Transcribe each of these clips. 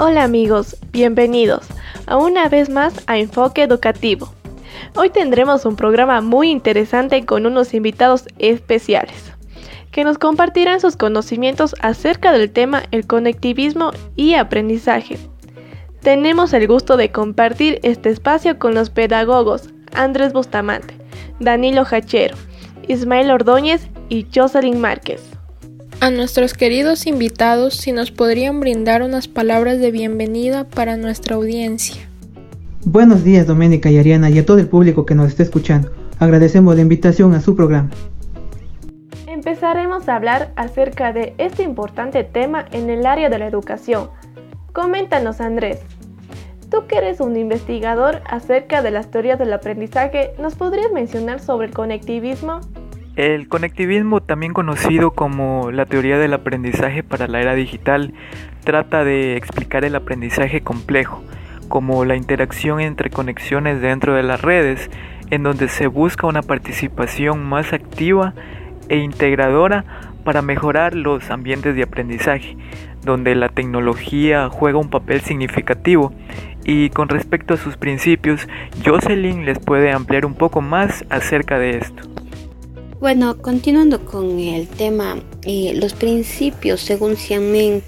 Hola amigos, bienvenidos a una vez más a Enfoque Educativo. Hoy tendremos un programa muy interesante con unos invitados especiales que nos compartirán sus conocimientos acerca del tema el conectivismo y aprendizaje. Tenemos el gusto de compartir este espacio con los pedagogos Andrés Bustamante, Danilo Hachero, Ismael Ordóñez y Jocelyn Márquez. A nuestros queridos invitados, si nos podrían brindar unas palabras de bienvenida para nuestra audiencia. Buenos días, Doménica y Ariana, y a todo el público que nos está escuchando. Agradecemos la invitación a su programa. Empezaremos a hablar acerca de este importante tema en el área de la educación. Coméntanos, Andrés. Tú que eres un investigador acerca de las teorías del aprendizaje, ¿nos podrías mencionar sobre el conectivismo? El conectivismo, también conocido como la teoría del aprendizaje para la era digital, trata de explicar el aprendizaje complejo, como la interacción entre conexiones dentro de las redes, en donde se busca una participación más activa e integradora para mejorar los ambientes de aprendizaje, donde la tecnología juega un papel significativo. Y con respecto a sus principios, Jocelyn les puede ampliar un poco más acerca de esto. Bueno, continuando con el tema, eh, los principios, según Xiamen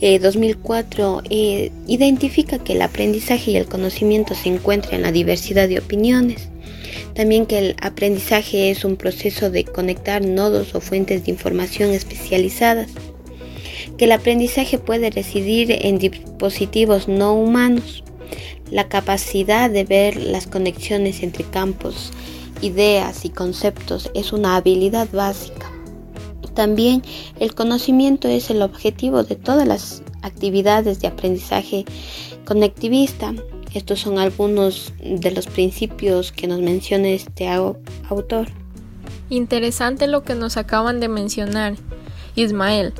2004, eh, eh, identifica que el aprendizaje y el conocimiento se encuentran en la diversidad de opiniones. También que el aprendizaje es un proceso de conectar nodos o fuentes de información especializadas. Que el aprendizaje puede residir en dispositivos no humanos. La capacidad de ver las conexiones entre campos ideas y conceptos es una habilidad básica. También el conocimiento es el objetivo de todas las actividades de aprendizaje conectivista. Estos son algunos de los principios que nos menciona este autor. Interesante lo que nos acaban de mencionar. Ismael,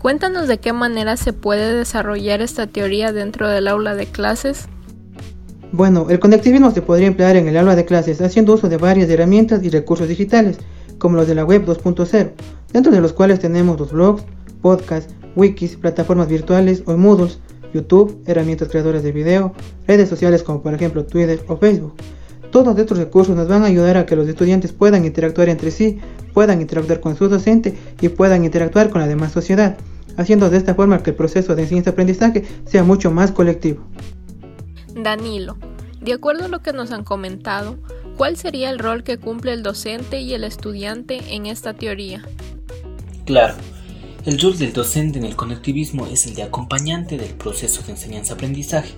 cuéntanos de qué manera se puede desarrollar esta teoría dentro del aula de clases. Bueno, el conectivismo se podría emplear en el aula de clases haciendo uso de varias herramientas y recursos digitales, como los de la web 2.0, dentro de los cuales tenemos los blogs, podcasts, wikis, plataformas virtuales o Moodles, YouTube, herramientas creadoras de video, redes sociales como por ejemplo Twitter o Facebook. Todos estos recursos nos van a ayudar a que los estudiantes puedan interactuar entre sí, puedan interactuar con su docente y puedan interactuar con la demás sociedad, haciendo de esta forma que el proceso de enseñanza-aprendizaje sea mucho más colectivo. Danilo, de acuerdo a lo que nos han comentado, ¿cuál sería el rol que cumple el docente y el estudiante en esta teoría? Claro, el rol del docente en el conectivismo es el de acompañante del proceso de enseñanza-aprendizaje.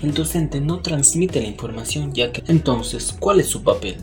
El docente no transmite la información ya que entonces, ¿cuál es su papel?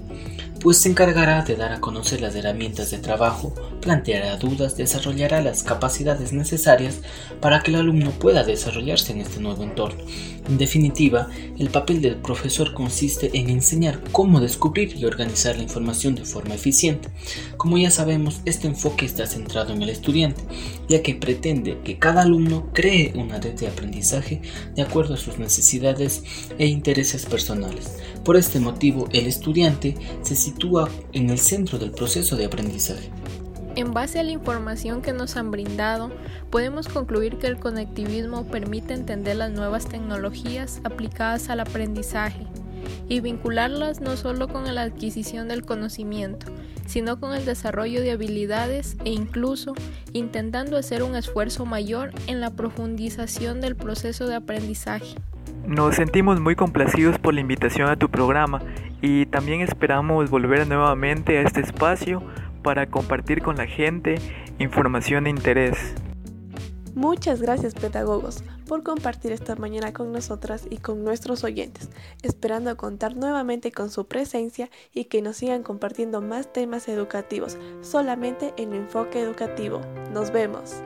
Pues se encargará de dar a conocer las herramientas de trabajo, planteará dudas, desarrollará las capacidades necesarias para que el alumno pueda desarrollarse en este nuevo entorno. En definitiva, el papel del profesor consiste en enseñar cómo descubrir y organizar la información de forma eficiente. Como ya sabemos, este enfoque está centrado en el estudiante, ya que pretende que cada alumno cree una red de aprendizaje de acuerdo a sus necesidades e intereses personales. Por este motivo, el estudiante se sitúa en el centro del proceso de aprendizaje. En base a la información que nos han brindado, podemos concluir que el conectivismo permite entender las nuevas tecnologías aplicadas al aprendizaje y vincularlas no solo con la adquisición del conocimiento, sino con el desarrollo de habilidades e incluso intentando hacer un esfuerzo mayor en la profundización del proceso de aprendizaje. Nos sentimos muy complacidos por la invitación a tu programa y también esperamos volver nuevamente a este espacio para compartir con la gente información de interés. Muchas gracias pedagogos por compartir esta mañana con nosotras y con nuestros oyentes, esperando contar nuevamente con su presencia y que nos sigan compartiendo más temas educativos solamente en Enfoque Educativo. Nos vemos.